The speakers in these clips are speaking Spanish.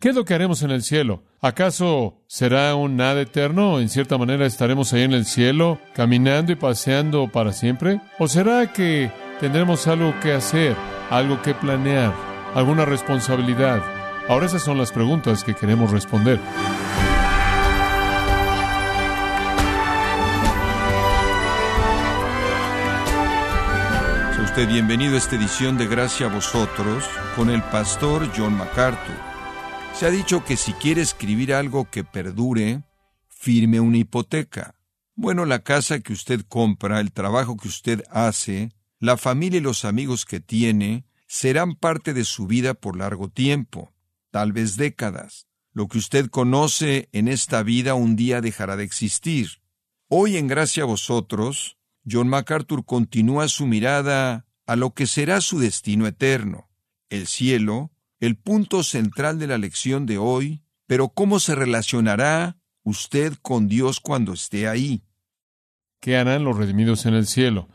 ¿Qué es lo que haremos en el cielo? ¿Acaso será un nada eterno? ¿En cierta manera estaremos ahí en el cielo, caminando y paseando para siempre? ¿O será que tendremos algo que hacer, algo que planear, alguna responsabilidad? Ahora esas son las preguntas que queremos responder. Sea usted bienvenido a esta edición de Gracia a vosotros con el pastor John MacArthur. Se ha dicho que si quiere escribir algo que perdure, firme una hipoteca. Bueno, la casa que usted compra, el trabajo que usted hace, la familia y los amigos que tiene, serán parte de su vida por largo tiempo, tal vez décadas. Lo que usted conoce en esta vida un día dejará de existir. Hoy en Gracia a vosotros, John MacArthur continúa su mirada a lo que será su destino eterno, el cielo, el punto central de la lección de hoy, pero cómo se relacionará usted con Dios cuando esté ahí. ¿Qué harán los redimidos en el cielo?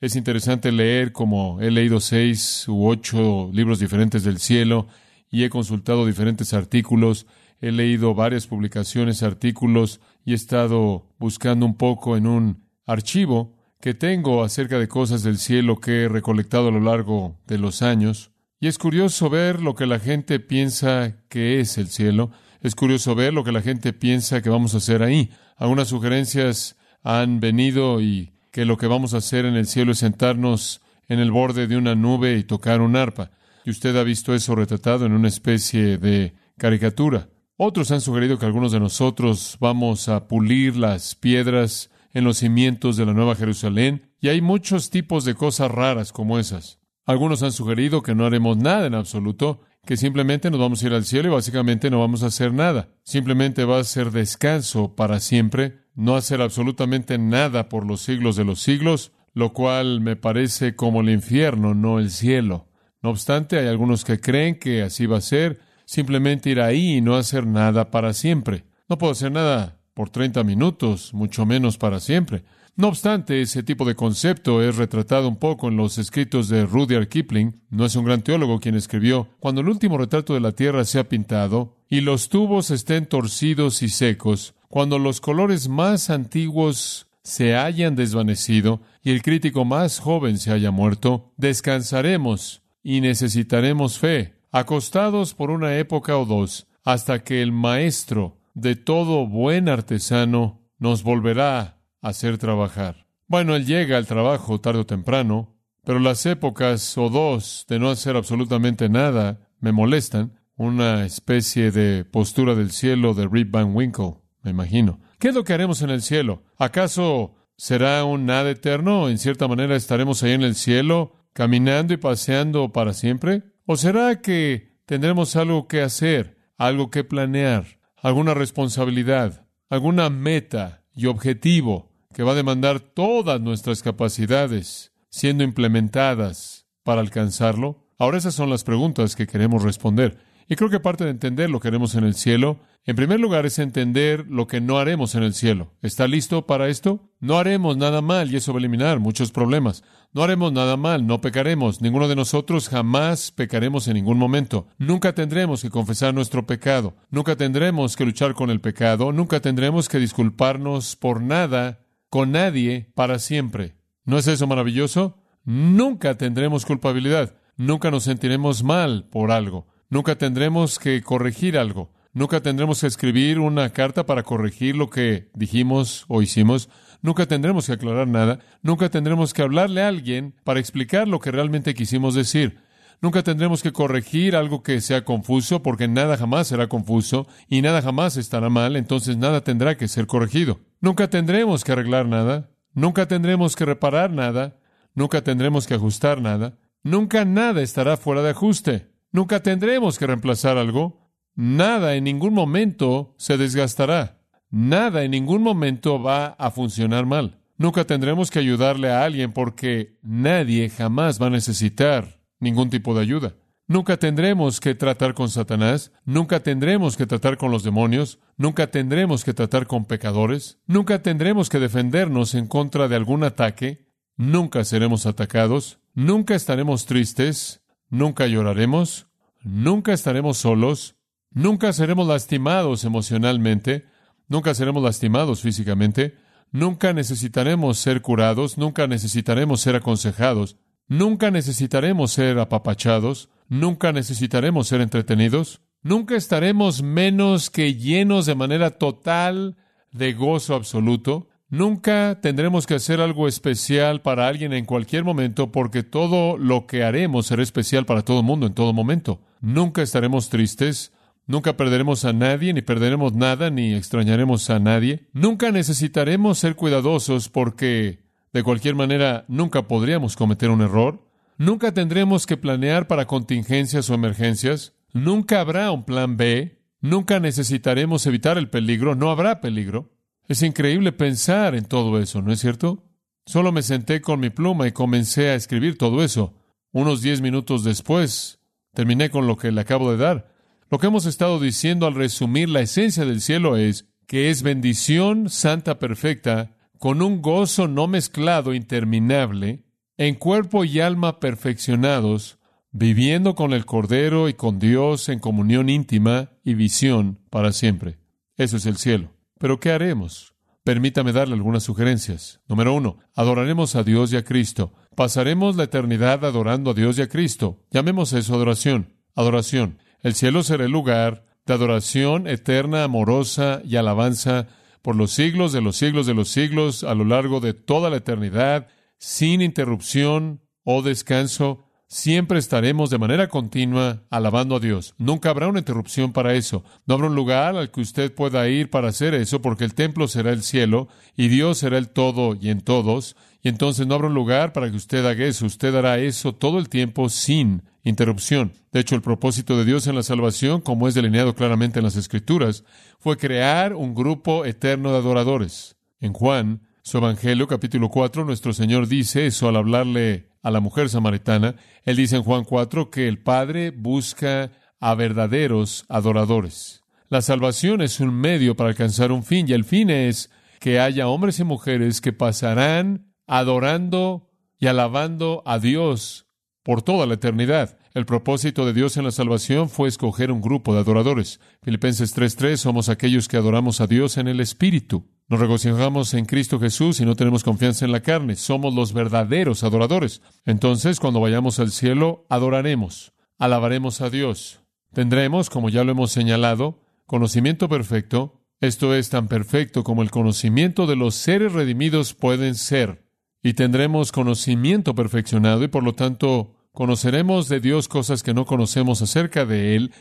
Es interesante leer como he leído seis u ocho libros diferentes del cielo y he consultado diferentes artículos, he leído varias publicaciones, artículos y he estado buscando un poco en un archivo que tengo acerca de cosas del cielo que he recolectado a lo largo de los años. Y es curioso ver lo que la gente piensa que es el cielo. Es curioso ver lo que la gente piensa que vamos a hacer ahí. Algunas sugerencias han venido y que lo que vamos a hacer en el cielo es sentarnos en el borde de una nube y tocar un arpa. Y usted ha visto eso retratado en una especie de caricatura. Otros han sugerido que algunos de nosotros vamos a pulir las piedras en los cimientos de la Nueva Jerusalén, y hay muchos tipos de cosas raras como esas. Algunos han sugerido que no haremos nada en absoluto, que simplemente nos vamos a ir al cielo y básicamente no vamos a hacer nada. Simplemente va a ser descanso para siempre, no hacer absolutamente nada por los siglos de los siglos, lo cual me parece como el infierno, no el cielo. No obstante, hay algunos que creen que así va a ser, simplemente ir ahí y no hacer nada para siempre. No puedo hacer nada por 30 minutos, mucho menos para siempre. No obstante, ese tipo de concepto es retratado un poco en los escritos de Rudyard Kipling. No es un gran teólogo quien escribió, cuando el último retrato de la Tierra se ha pintado y los tubos estén torcidos y secos, cuando los colores más antiguos se hayan desvanecido y el crítico más joven se haya muerto, descansaremos y necesitaremos fe, acostados por una época o dos, hasta que el Maestro de todo buen artesano nos volverá hacer trabajar. Bueno, él llega al trabajo tarde o temprano, pero las épocas o dos de no hacer absolutamente nada me molestan. Una especie de postura del cielo de Rip Van Winkle, me imagino. ¿Qué es lo que haremos en el cielo? ¿Acaso será un nada eterno? ¿En cierta manera estaremos ahí en el cielo, caminando y paseando para siempre? ¿O será que tendremos algo que hacer, algo que planear? alguna responsabilidad, alguna meta y objetivo que va a demandar todas nuestras capacidades siendo implementadas para alcanzarlo? Ahora esas son las preguntas que queremos responder. Y creo que parte de entender lo que haremos en el cielo, en primer lugar, es entender lo que no haremos en el cielo. ¿Está listo para esto? No haremos nada mal y eso va a eliminar muchos problemas. No haremos nada mal, no pecaremos. Ninguno de nosotros jamás pecaremos en ningún momento. Nunca tendremos que confesar nuestro pecado. Nunca tendremos que luchar con el pecado. Nunca tendremos que disculparnos por nada, con nadie, para siempre. ¿No es eso maravilloso? Nunca tendremos culpabilidad. Nunca nos sentiremos mal por algo. Nunca tendremos que corregir algo. Nunca tendremos que escribir una carta para corregir lo que dijimos o hicimos. Nunca tendremos que aclarar nada. Nunca tendremos que hablarle a alguien para explicar lo que realmente quisimos decir. Nunca tendremos que corregir algo que sea confuso, porque nada jamás será confuso y nada jamás estará mal, entonces nada tendrá que ser corregido. Nunca tendremos que arreglar nada. Nunca tendremos que reparar nada. Nunca tendremos que ajustar nada. Nunca nada estará fuera de ajuste. Nunca tendremos que reemplazar algo. Nada en ningún momento se desgastará. Nada en ningún momento va a funcionar mal. Nunca tendremos que ayudarle a alguien porque nadie jamás va a necesitar ningún tipo de ayuda. Nunca tendremos que tratar con Satanás, nunca tendremos que tratar con los demonios, nunca tendremos que tratar con pecadores, nunca tendremos que defendernos en contra de algún ataque, nunca seremos atacados, nunca estaremos tristes, Nunca lloraremos, nunca estaremos solos, Nunca seremos lastimados emocionalmente, nunca seremos lastimados físicamente, nunca necesitaremos ser curados, nunca necesitaremos ser aconsejados, nunca necesitaremos ser apapachados, nunca necesitaremos ser entretenidos, nunca estaremos menos que llenos de manera total de gozo absoluto, Nunca tendremos que hacer algo especial para alguien en cualquier momento porque todo lo que haremos será especial para todo el mundo en todo momento. Nunca estaremos tristes, nunca perderemos a nadie, ni perderemos nada, ni extrañaremos a nadie. Nunca necesitaremos ser cuidadosos porque de cualquier manera nunca podríamos cometer un error. Nunca tendremos que planear para contingencias o emergencias. Nunca habrá un plan B. Nunca necesitaremos evitar el peligro. No habrá peligro. Es increíble pensar en todo eso, ¿no es cierto? Solo me senté con mi pluma y comencé a escribir todo eso. Unos diez minutos después, terminé con lo que le acabo de dar. Lo que hemos estado diciendo al resumir la esencia del cielo es que es bendición santa perfecta, con un gozo no mezclado interminable, en cuerpo y alma perfeccionados, viviendo con el Cordero y con Dios en comunión íntima y visión para siempre. Eso es el cielo. Pero ¿qué haremos? Permítame darle algunas sugerencias. Número uno, adoraremos a Dios y a Cristo. Pasaremos la eternidad adorando a Dios y a Cristo. Llamemos eso adoración. Adoración. El cielo será el lugar de adoración eterna, amorosa y alabanza por los siglos de los siglos de los siglos a lo largo de toda la eternidad, sin interrupción o descanso. Siempre estaremos de manera continua alabando a Dios. Nunca habrá una interrupción para eso. No habrá un lugar al que usted pueda ir para hacer eso, porque el templo será el cielo y Dios será el todo y en todos. Y entonces no habrá un lugar para que usted haga eso. Usted hará eso todo el tiempo sin interrupción. De hecho, el propósito de Dios en la salvación, como es delineado claramente en las Escrituras, fue crear un grupo eterno de adoradores. En Juan, su Evangelio, capítulo 4, nuestro Señor dice eso al hablarle a la mujer samaritana. Él dice en Juan 4 que el Padre busca a verdaderos adoradores. La salvación es un medio para alcanzar un fin y el fin es que haya hombres y mujeres que pasarán adorando y alabando a Dios por toda la eternidad. El propósito de Dios en la salvación fue escoger un grupo de adoradores. Filipenses 3:3 somos aquellos que adoramos a Dios en el Espíritu. Nos regocijamos en Cristo Jesús y no tenemos confianza en la carne. Somos los verdaderos adoradores. Entonces, cuando vayamos al cielo, adoraremos, alabaremos a Dios. Tendremos, como ya lo hemos señalado, conocimiento perfecto. Esto es tan perfecto como el conocimiento de los seres redimidos pueden ser. Y tendremos conocimiento perfeccionado y por lo tanto conoceremos de Dios cosas que no conocemos acerca de Él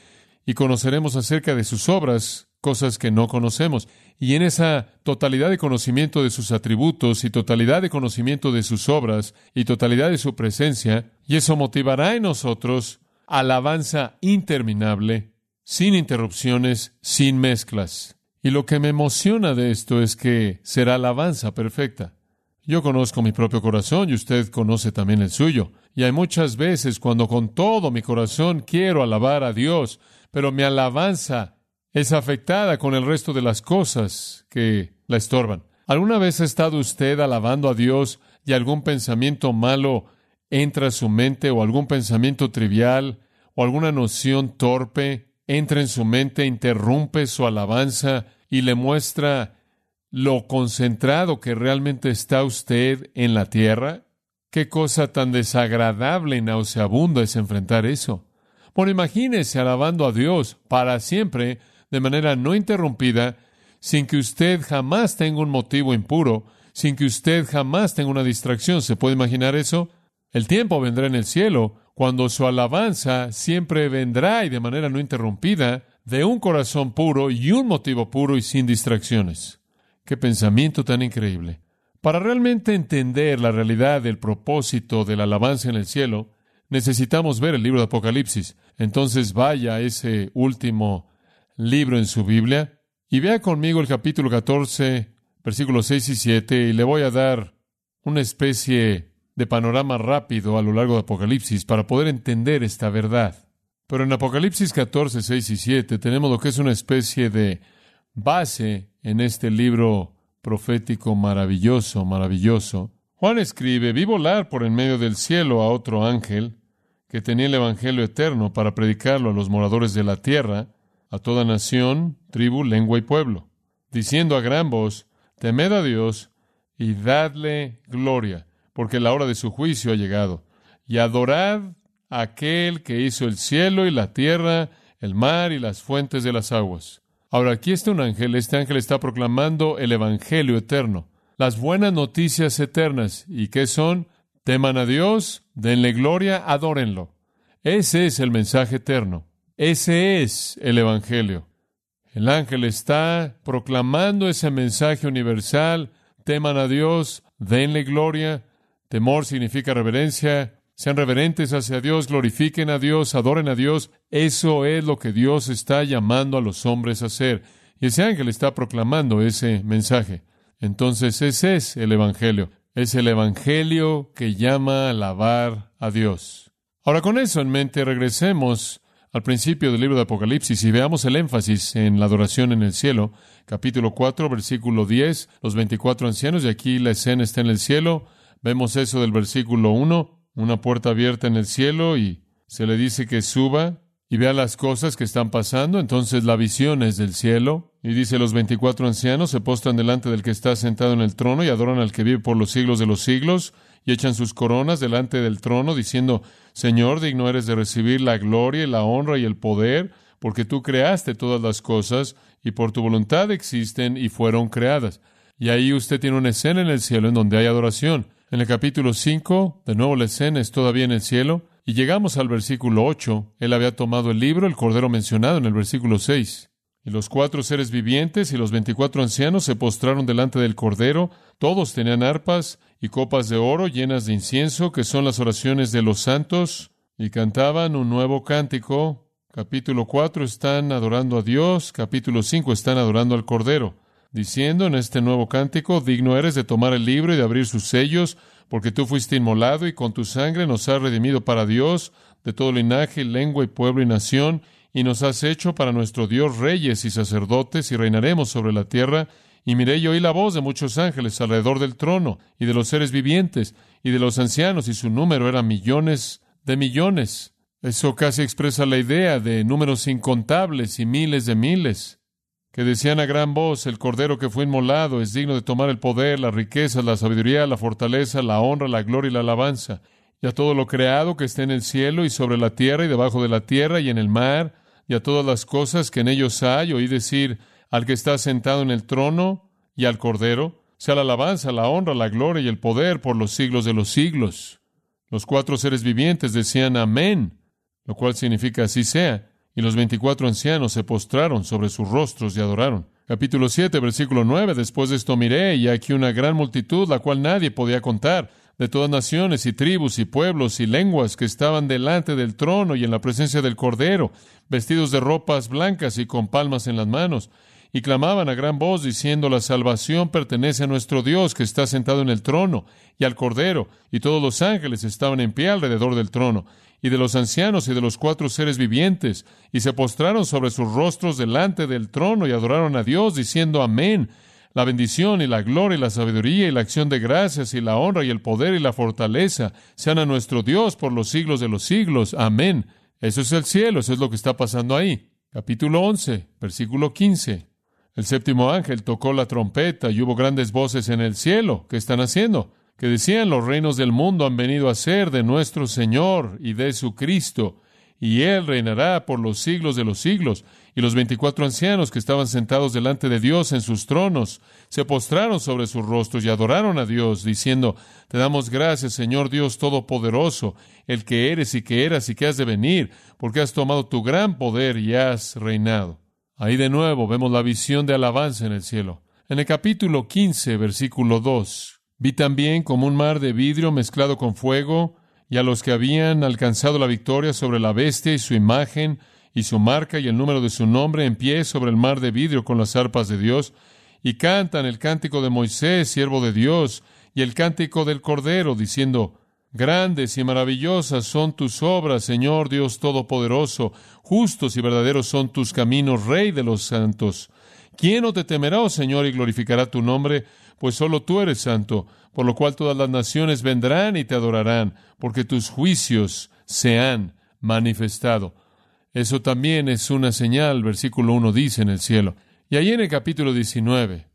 y conoceremos acerca de sus obras cosas que no conocemos. Y en esa totalidad de conocimiento de sus atributos y totalidad de conocimiento de sus obras y totalidad de su presencia, y eso motivará en nosotros alabanza interminable, sin interrupciones, sin mezclas. Y lo que me emociona de esto es que será alabanza perfecta. Yo conozco mi propio corazón y usted conoce también el suyo. Y hay muchas veces cuando con todo mi corazón quiero alabar a Dios, pero mi alabanza es afectada con el resto de las cosas que la estorban. ¿Alguna vez ha estado usted alabando a Dios y algún pensamiento malo entra a su mente o algún pensamiento trivial o alguna noción torpe entra en su mente, interrumpe su alabanza y le muestra lo concentrado que realmente está usted en la tierra? Qué cosa tan desagradable y nauseabunda es enfrentar eso. Bueno, imagínese alabando a Dios para siempre de manera no interrumpida, sin que usted jamás tenga un motivo impuro, sin que usted jamás tenga una distracción. ¿Se puede imaginar eso? El tiempo vendrá en el cielo, cuando su alabanza siempre vendrá y de manera no interrumpida, de un corazón puro y un motivo puro y sin distracciones. Qué pensamiento tan increíble. Para realmente entender la realidad del propósito de la alabanza en el cielo, necesitamos ver el libro de Apocalipsis. Entonces vaya a ese último libro en su Biblia y vea conmigo el capítulo 14, versículos 6 y 7, y le voy a dar una especie de panorama rápido a lo largo de Apocalipsis para poder entender esta verdad. Pero en Apocalipsis 14, 6 y 7 tenemos lo que es una especie de base en este libro profético maravilloso, maravilloso. Juan escribe, vi volar por en medio del cielo a otro ángel que tenía el Evangelio eterno para predicarlo a los moradores de la tierra, a toda nación, tribu, lengua y pueblo, diciendo a gran voz, temed a Dios y dadle gloria, porque la hora de su juicio ha llegado, y adorad a aquel que hizo el cielo y la tierra, el mar y las fuentes de las aguas. Ahora aquí está un ángel, este ángel está proclamando el Evangelio eterno, las buenas noticias eternas. ¿Y qué son? Teman a Dios, denle gloria, adórenlo. Ese es el mensaje eterno. Ese es el Evangelio. El ángel está proclamando ese mensaje universal. Teman a Dios, denle gloria. Temor significa reverencia. Sean reverentes hacia Dios, glorifiquen a Dios, adoren a Dios. Eso es lo que Dios está llamando a los hombres a hacer. Y ese ángel está proclamando ese mensaje. Entonces ese es el Evangelio. Es el Evangelio que llama a alabar a Dios. Ahora con eso en mente regresemos al principio del libro de Apocalipsis y veamos el énfasis en la adoración en el cielo. Capítulo 4, versículo 10, los 24 ancianos, y aquí la escena está en el cielo. Vemos eso del versículo 1, una puerta abierta en el cielo y se le dice que suba y vea las cosas que están pasando. Entonces la visión es del cielo. Y dice, los veinticuatro ancianos se postran delante del que está sentado en el trono y adoran al que vive por los siglos de los siglos y echan sus coronas delante del trono diciendo, Señor, digno eres de recibir la gloria y la honra y el poder, porque tú creaste todas las cosas y por tu voluntad existen y fueron creadas. Y ahí usted tiene una escena en el cielo en donde hay adoración. En el capítulo 5, de nuevo la escena es todavía en el cielo, y llegamos al versículo 8. Él había tomado el libro, el cordero mencionado en el versículo 6. Y los cuatro seres vivientes y los veinticuatro ancianos se postraron delante del cordero. Todos tenían arpas y copas de oro llenas de incienso, que son las oraciones de los santos, y cantaban un nuevo cántico. Capítulo 4 están adorando a Dios, capítulo 5 están adorando al cordero, diciendo en este nuevo cántico, digno eres de tomar el libro y de abrir sus sellos, porque tú fuiste inmolado y con tu sangre nos has redimido para Dios de todo linaje, lengua y pueblo y nación, y nos has hecho para nuestro Dios reyes y sacerdotes, y reinaremos sobre la tierra. Y miré y oí la voz de muchos ángeles alrededor del trono, y de los seres vivientes, y de los ancianos, y su número era millones de millones. Eso casi expresa la idea de números incontables y miles de miles, que decían a gran voz, el Cordero que fue inmolado es digno de tomar el poder, la riqueza, la sabiduría, la fortaleza, la honra, la gloria y la alabanza y a todo lo creado que esté en el cielo y sobre la tierra y debajo de la tierra y en el mar, y a todas las cosas que en ellos hay, oí decir al que está sentado en el trono y al Cordero, sea la alabanza, la honra, la gloria y el poder por los siglos de los siglos. Los cuatro seres vivientes decían amén, lo cual significa así sea, y los veinticuatro ancianos se postraron sobre sus rostros y adoraron. Capítulo 7, versículo 9. Después de esto miré, y aquí una gran multitud, la cual nadie podía contar, de todas naciones y tribus y pueblos y lenguas que estaban delante del trono y en la presencia del Cordero, vestidos de ropas blancas y con palmas en las manos, y clamaban a gran voz diciendo, la salvación pertenece a nuestro Dios que está sentado en el trono y al Cordero, y todos los ángeles estaban en pie alrededor del trono, y de los ancianos y de los cuatro seres vivientes, y se postraron sobre sus rostros delante del trono y adoraron a Dios, diciendo, Amén la bendición y la gloria y la sabiduría y la acción de gracias y la honra y el poder y la fortaleza sean a nuestro Dios por los siglos de los siglos. Amén. Eso es el cielo, eso es lo que está pasando ahí. Capítulo 11, versículo 15. El séptimo ángel tocó la trompeta y hubo grandes voces en el cielo. ¿Qué están haciendo? Que decían los reinos del mundo han venido a ser de nuestro Señor y de su Cristo y él reinará por los siglos de los siglos. Y los veinticuatro ancianos que estaban sentados delante de Dios en sus tronos se postraron sobre sus rostros y adoraron a Dios, diciendo, Te damos gracias, Señor Dios Todopoderoso, el que eres y que eras y que has de venir, porque has tomado tu gran poder y has reinado. Ahí de nuevo vemos la visión de alabanza en el cielo. En el capítulo 15, versículo 2, vi también como un mar de vidrio mezclado con fuego, y a los que habían alcanzado la victoria sobre la bestia y su imagen y su marca y el número de su nombre en pie sobre el mar de vidrio con las arpas de Dios, y cantan el cántico de Moisés, siervo de Dios, y el cántico del Cordero, diciendo, Grandes y maravillosas son tus obras, Señor Dios Todopoderoso, justos y verdaderos son tus caminos, Rey de los santos. ¿Quién no te temerá, oh Señor, y glorificará tu nombre? Pues solo tú eres santo por lo cual todas las naciones vendrán y te adorarán, porque tus juicios se han manifestado. Eso también es una señal, versículo 1 dice en el cielo. Y ahí en el capítulo 19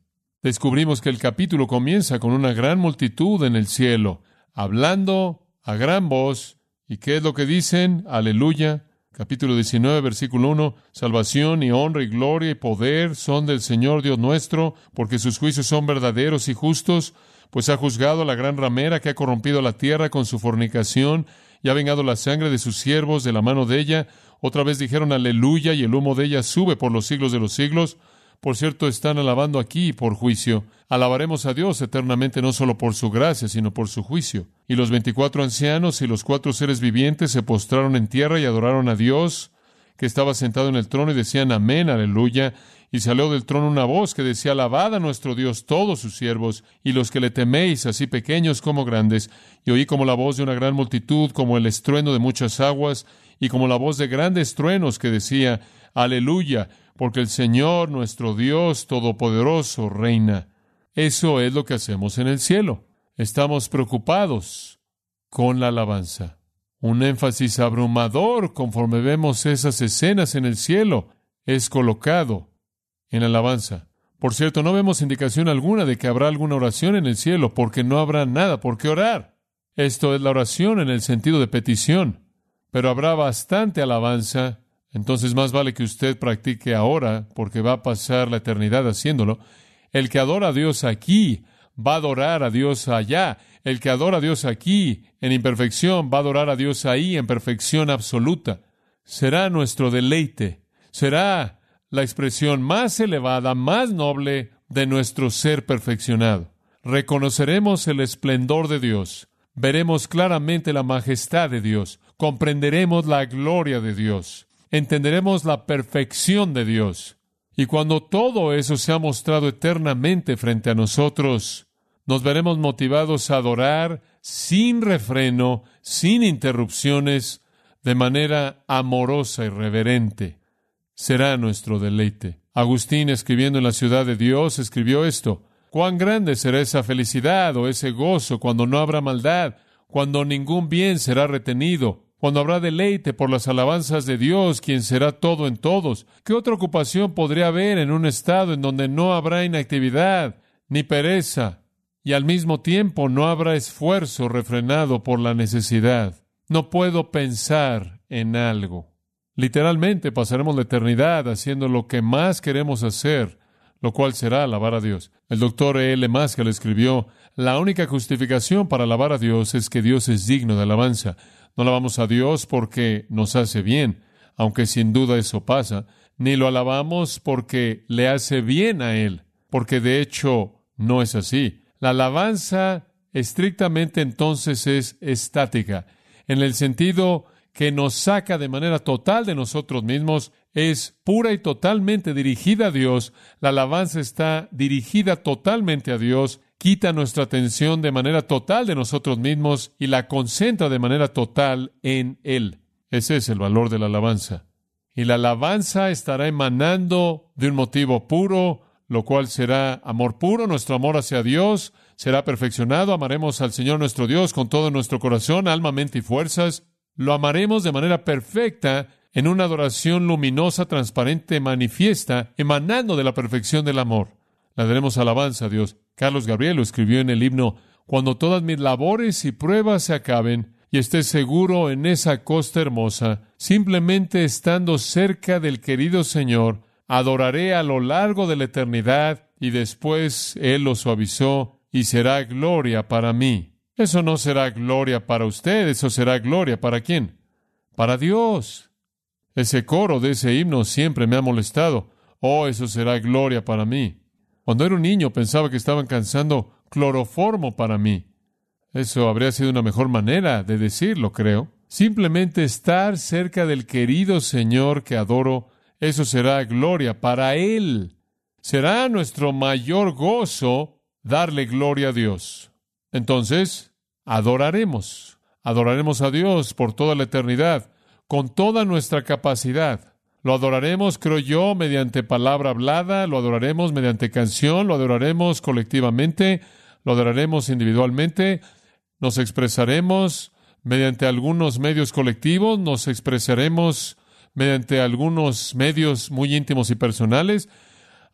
descubrimos que el capítulo comienza con una gran multitud en el cielo, hablando a gran voz. ¿Y qué es lo que dicen? Aleluya. Capítulo 19, versículo 1. Salvación y honra y gloria y poder son del Señor Dios nuestro, porque sus juicios son verdaderos y justos, pues ha juzgado a la gran ramera que ha corrompido la tierra con su fornicación y ha vengado la sangre de sus siervos de la mano de ella. Otra vez dijeron aleluya y el humo de ella sube por los siglos de los siglos. Por cierto, están alabando aquí por juicio. Alabaremos a Dios eternamente no solo por su gracia, sino por su juicio. Y los veinticuatro ancianos y los cuatro seres vivientes se postraron en tierra y adoraron a Dios, que estaba sentado en el trono, y decían amén, aleluya. Y salió del trono una voz que decía, alabad a nuestro Dios todos sus siervos, y los que le teméis, así pequeños como grandes. Y oí como la voz de una gran multitud, como el estruendo de muchas aguas, y como la voz de grandes truenos que decía, aleluya porque el Señor nuestro Dios Todopoderoso reina. Eso es lo que hacemos en el cielo. Estamos preocupados con la alabanza. Un énfasis abrumador conforme vemos esas escenas en el cielo es colocado en la alabanza. Por cierto, no vemos indicación alguna de que habrá alguna oración en el cielo, porque no habrá nada por qué orar. Esto es la oración en el sentido de petición, pero habrá bastante alabanza entonces más vale que usted practique ahora, porque va a pasar la eternidad haciéndolo. El que adora a Dios aquí va a adorar a Dios allá. El que adora a Dios aquí en imperfección va a adorar a Dios ahí en perfección absoluta. Será nuestro deleite. Será la expresión más elevada, más noble de nuestro ser perfeccionado. Reconoceremos el esplendor de Dios. Veremos claramente la majestad de Dios. Comprenderemos la gloria de Dios entenderemos la perfección de Dios. Y cuando todo eso se ha mostrado eternamente frente a nosotros, nos veremos motivados a adorar sin refreno, sin interrupciones, de manera amorosa y reverente. Será nuestro deleite. Agustín, escribiendo en la ciudad de Dios, escribió esto. Cuán grande será esa felicidad o ese gozo cuando no habrá maldad, cuando ningún bien será retenido, cuando habrá deleite por las alabanzas de Dios, quien será todo en todos. ¿Qué otra ocupación podría haber en un estado en donde no habrá inactividad ni pereza y al mismo tiempo no habrá esfuerzo refrenado por la necesidad? No puedo pensar en algo. Literalmente pasaremos la eternidad haciendo lo que más queremos hacer, lo cual será alabar a Dios. El doctor E. L. Maskell escribió, la única justificación para alabar a Dios es que Dios es digno de alabanza. No alabamos a Dios porque nos hace bien, aunque sin duda eso pasa, ni lo alabamos porque le hace bien a Él, porque de hecho no es así. La alabanza estrictamente entonces es estática, en el sentido que nos saca de manera total de nosotros mismos, es pura y totalmente dirigida a Dios, la alabanza está dirigida totalmente a Dios quita nuestra atención de manera total de nosotros mismos y la concentra de manera total en Él. Ese es el valor de la alabanza. Y la alabanza estará emanando de un motivo puro, lo cual será amor puro, nuestro amor hacia Dios será perfeccionado, amaremos al Señor nuestro Dios con todo nuestro corazón, alma, mente y fuerzas, lo amaremos de manera perfecta en una adoración luminosa, transparente, manifiesta, emanando de la perfección del amor. Le daremos alabanza a Dios. Carlos Gabriel lo escribió en el himno, Cuando todas mis labores y pruebas se acaben y esté seguro en esa costa hermosa, simplemente estando cerca del querido Señor, adoraré a lo largo de la eternidad y después Él lo suavizó y será gloria para mí. Eso no será gloria para usted, eso será gloria para quién? Para Dios. Ese coro de ese himno siempre me ha molestado. Oh, eso será gloria para mí. Cuando era un niño pensaba que estaban cansando cloroformo para mí. Eso habría sido una mejor manera de decirlo, creo. Simplemente estar cerca del querido Señor que adoro, eso será gloria para Él. Será nuestro mayor gozo darle gloria a Dios. Entonces, adoraremos. Adoraremos a Dios por toda la eternidad, con toda nuestra capacidad. Lo adoraremos, creo yo, mediante palabra hablada, lo adoraremos mediante canción, lo adoraremos colectivamente, lo adoraremos individualmente, nos expresaremos mediante algunos medios colectivos, nos expresaremos mediante algunos medios muy íntimos y personales,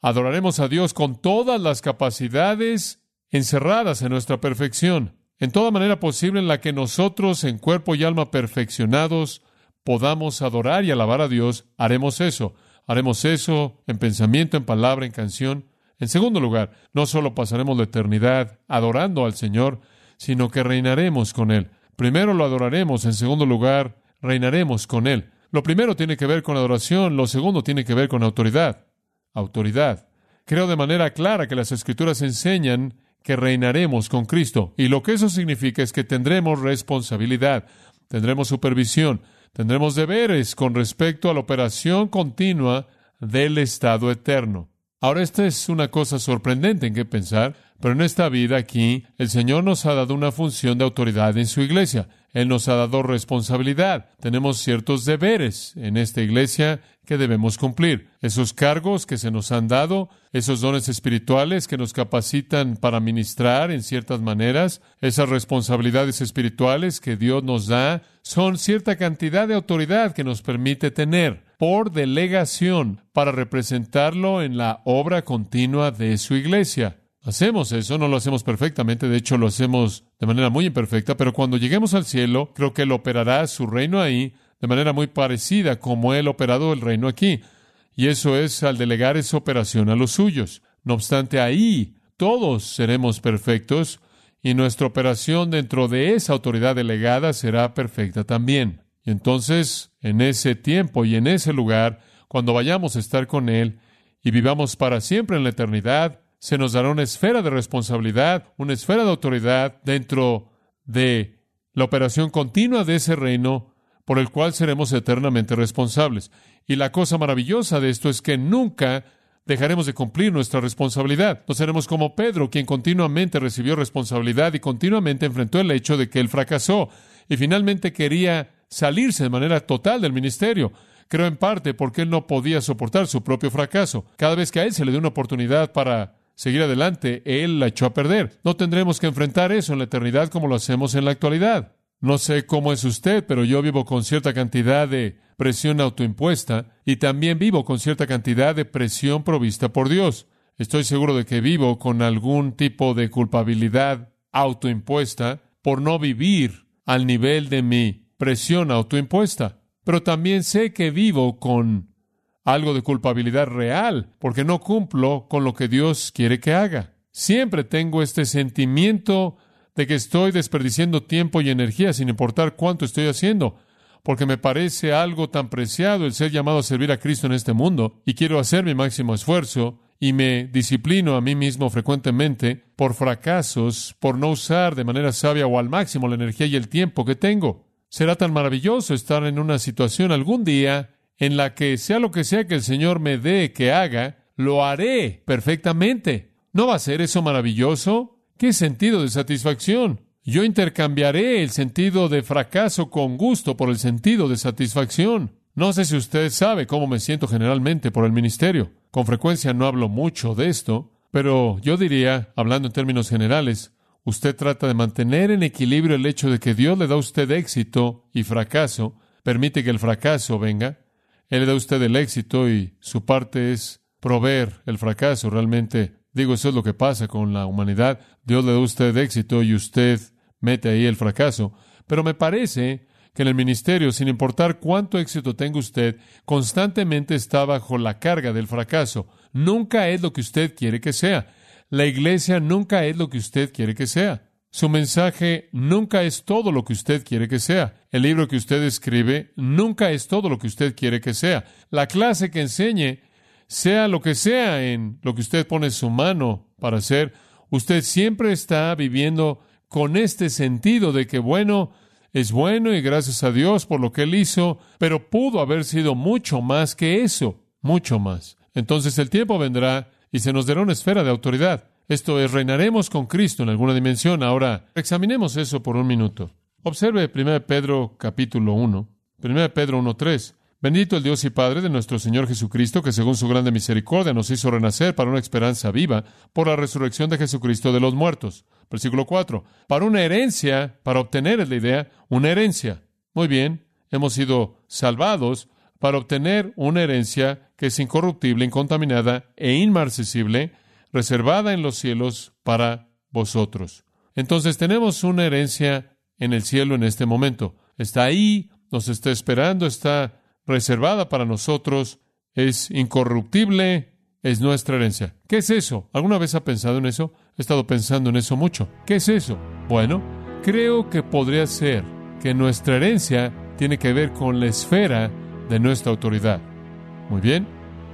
adoraremos a Dios con todas las capacidades encerradas en nuestra perfección, en toda manera posible en la que nosotros, en cuerpo y alma perfeccionados, podamos adorar y alabar a Dios, haremos eso. Haremos eso en pensamiento, en palabra, en canción. En segundo lugar, no solo pasaremos la eternidad adorando al Señor, sino que reinaremos con Él. Primero lo adoraremos, en segundo lugar, reinaremos con Él. Lo primero tiene que ver con adoración, lo segundo tiene que ver con autoridad. Autoridad. Creo de manera clara que las Escrituras enseñan que reinaremos con Cristo. Y lo que eso significa es que tendremos responsabilidad, tendremos supervisión, tendremos deberes con respecto a la operación continua del estado eterno. Ahora, esta es una cosa sorprendente en qué pensar, pero en esta vida aquí, el Señor nos ha dado una función de autoridad en su iglesia. Él nos ha dado responsabilidad. Tenemos ciertos deberes en esta iglesia que debemos cumplir. Esos cargos que se nos han dado, esos dones espirituales que nos capacitan para ministrar en ciertas maneras, esas responsabilidades espirituales que Dios nos da, son cierta cantidad de autoridad que nos permite tener por delegación para representarlo en la obra continua de su iglesia. Hacemos eso, no lo hacemos perfectamente, de hecho lo hacemos de manera muy imperfecta, pero cuando lleguemos al cielo, creo que Él operará su reino ahí de manera muy parecida como Él operado el reino aquí. Y eso es al delegar esa operación a los suyos. No obstante, ahí todos seremos perfectos y nuestra operación dentro de esa autoridad delegada será perfecta también. Y entonces, en ese tiempo y en ese lugar, cuando vayamos a estar con Él y vivamos para siempre en la eternidad, se nos dará una esfera de responsabilidad, una esfera de autoridad dentro de la operación continua de ese reino por el cual seremos eternamente responsables. Y la cosa maravillosa de esto es que nunca dejaremos de cumplir nuestra responsabilidad. No seremos como Pedro, quien continuamente recibió responsabilidad y continuamente enfrentó el hecho de que él fracasó y finalmente quería salirse de manera total del ministerio. Creo en parte porque él no podía soportar su propio fracaso. Cada vez que a él se le dio una oportunidad para seguir adelante, Él la echó a perder. No tendremos que enfrentar eso en la eternidad como lo hacemos en la actualidad. No sé cómo es usted, pero yo vivo con cierta cantidad de presión autoimpuesta y también vivo con cierta cantidad de presión provista por Dios. Estoy seguro de que vivo con algún tipo de culpabilidad autoimpuesta por no vivir al nivel de mi presión autoimpuesta. Pero también sé que vivo con algo de culpabilidad real, porque no cumplo con lo que Dios quiere que haga. Siempre tengo este sentimiento de que estoy desperdiciando tiempo y energía sin importar cuánto estoy haciendo, porque me parece algo tan preciado el ser llamado a servir a Cristo en este mundo, y quiero hacer mi máximo esfuerzo, y me disciplino a mí mismo frecuentemente por fracasos, por no usar de manera sabia o al máximo la energía y el tiempo que tengo. Será tan maravilloso estar en una situación algún día en la que sea lo que sea que el Señor me dé que haga, lo haré perfectamente. ¿No va a ser eso maravilloso? ¿Qué sentido de satisfacción? Yo intercambiaré el sentido de fracaso con gusto por el sentido de satisfacción. No sé si usted sabe cómo me siento generalmente por el ministerio. Con frecuencia no hablo mucho de esto, pero yo diría, hablando en términos generales, usted trata de mantener en equilibrio el hecho de que Dios le da a usted éxito y fracaso, permite que el fracaso venga, él le da a usted el éxito y su parte es proveer el fracaso. Realmente, digo, eso es lo que pasa con la humanidad. Dios le da a usted éxito y usted mete ahí el fracaso. Pero me parece que en el ministerio, sin importar cuánto éxito tenga usted, constantemente está bajo la carga del fracaso. Nunca es lo que usted quiere que sea. La iglesia nunca es lo que usted quiere que sea. Su mensaje nunca es todo lo que usted quiere que sea. El libro que usted escribe nunca es todo lo que usted quiere que sea. La clase que enseñe, sea lo que sea en lo que usted pone su mano para hacer, usted siempre está viviendo con este sentido de que, bueno, es bueno y gracias a Dios por lo que él hizo, pero pudo haber sido mucho más que eso, mucho más. Entonces el tiempo vendrá y se nos dará una esfera de autoridad. Esto es, reinaremos con Cristo en alguna dimensión. Ahora, examinemos eso por un minuto. Observe 1 Pedro capítulo 1, 1 Pedro 1.3. Bendito el Dios y Padre de nuestro Señor Jesucristo, que según su grande misericordia nos hizo renacer para una esperanza viva por la resurrección de Jesucristo de los muertos. Versículo 4. Para una herencia, para obtener la idea, una herencia. Muy bien, hemos sido salvados para obtener una herencia que es incorruptible, incontaminada e inmarcesible, reservada en los cielos para vosotros. Entonces tenemos una herencia en el cielo en este momento. Está ahí, nos está esperando, está reservada para nosotros, es incorruptible, es nuestra herencia. ¿Qué es eso? ¿Alguna vez ha pensado en eso? He estado pensando en eso mucho. ¿Qué es eso? Bueno, creo que podría ser que nuestra herencia tiene que ver con la esfera de nuestra autoridad. Muy bien,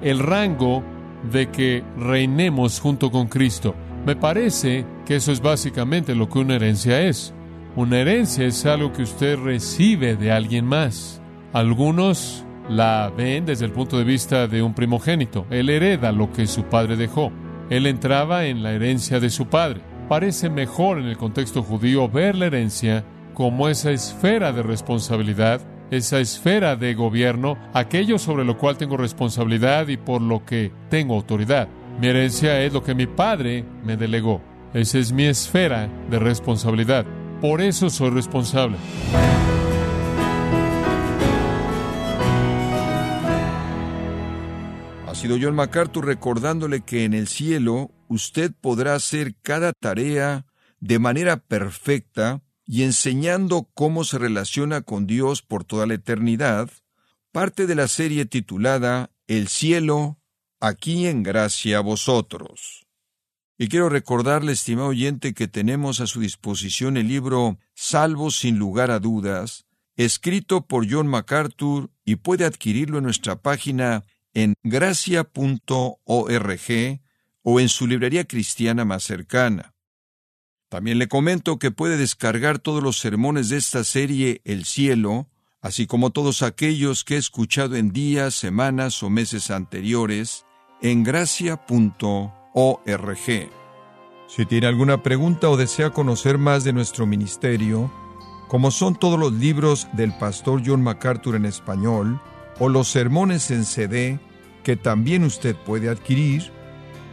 el rango de que reinemos junto con Cristo. Me parece que eso es básicamente lo que una herencia es. Una herencia es algo que usted recibe de alguien más. Algunos la ven desde el punto de vista de un primogénito. Él hereda lo que su padre dejó. Él entraba en la herencia de su padre. Parece mejor en el contexto judío ver la herencia como esa esfera de responsabilidad, esa esfera de gobierno, aquello sobre lo cual tengo responsabilidad y por lo que tengo autoridad. Mi herencia es lo que mi padre me delegó. Esa es mi esfera de responsabilidad. Por eso soy responsable. Ha sido John MacArthur recordándole que en el cielo usted podrá hacer cada tarea de manera perfecta y enseñando cómo se relaciona con Dios por toda la eternidad, parte de la serie titulada El cielo, aquí en gracia a vosotros. Y quiero recordarle, estimado oyente, que tenemos a su disposición el libro Salvo sin lugar a dudas, escrito por John MacArthur y puede adquirirlo en nuestra página en gracia.org o en su librería cristiana más cercana. También le comento que puede descargar todos los sermones de esta serie El cielo, así como todos aquellos que he escuchado en días, semanas o meses anteriores, en gracia.org. Si tiene alguna pregunta o desea conocer más de nuestro ministerio, como son todos los libros del pastor John MacArthur en español, o los sermones en CD, que también usted puede adquirir,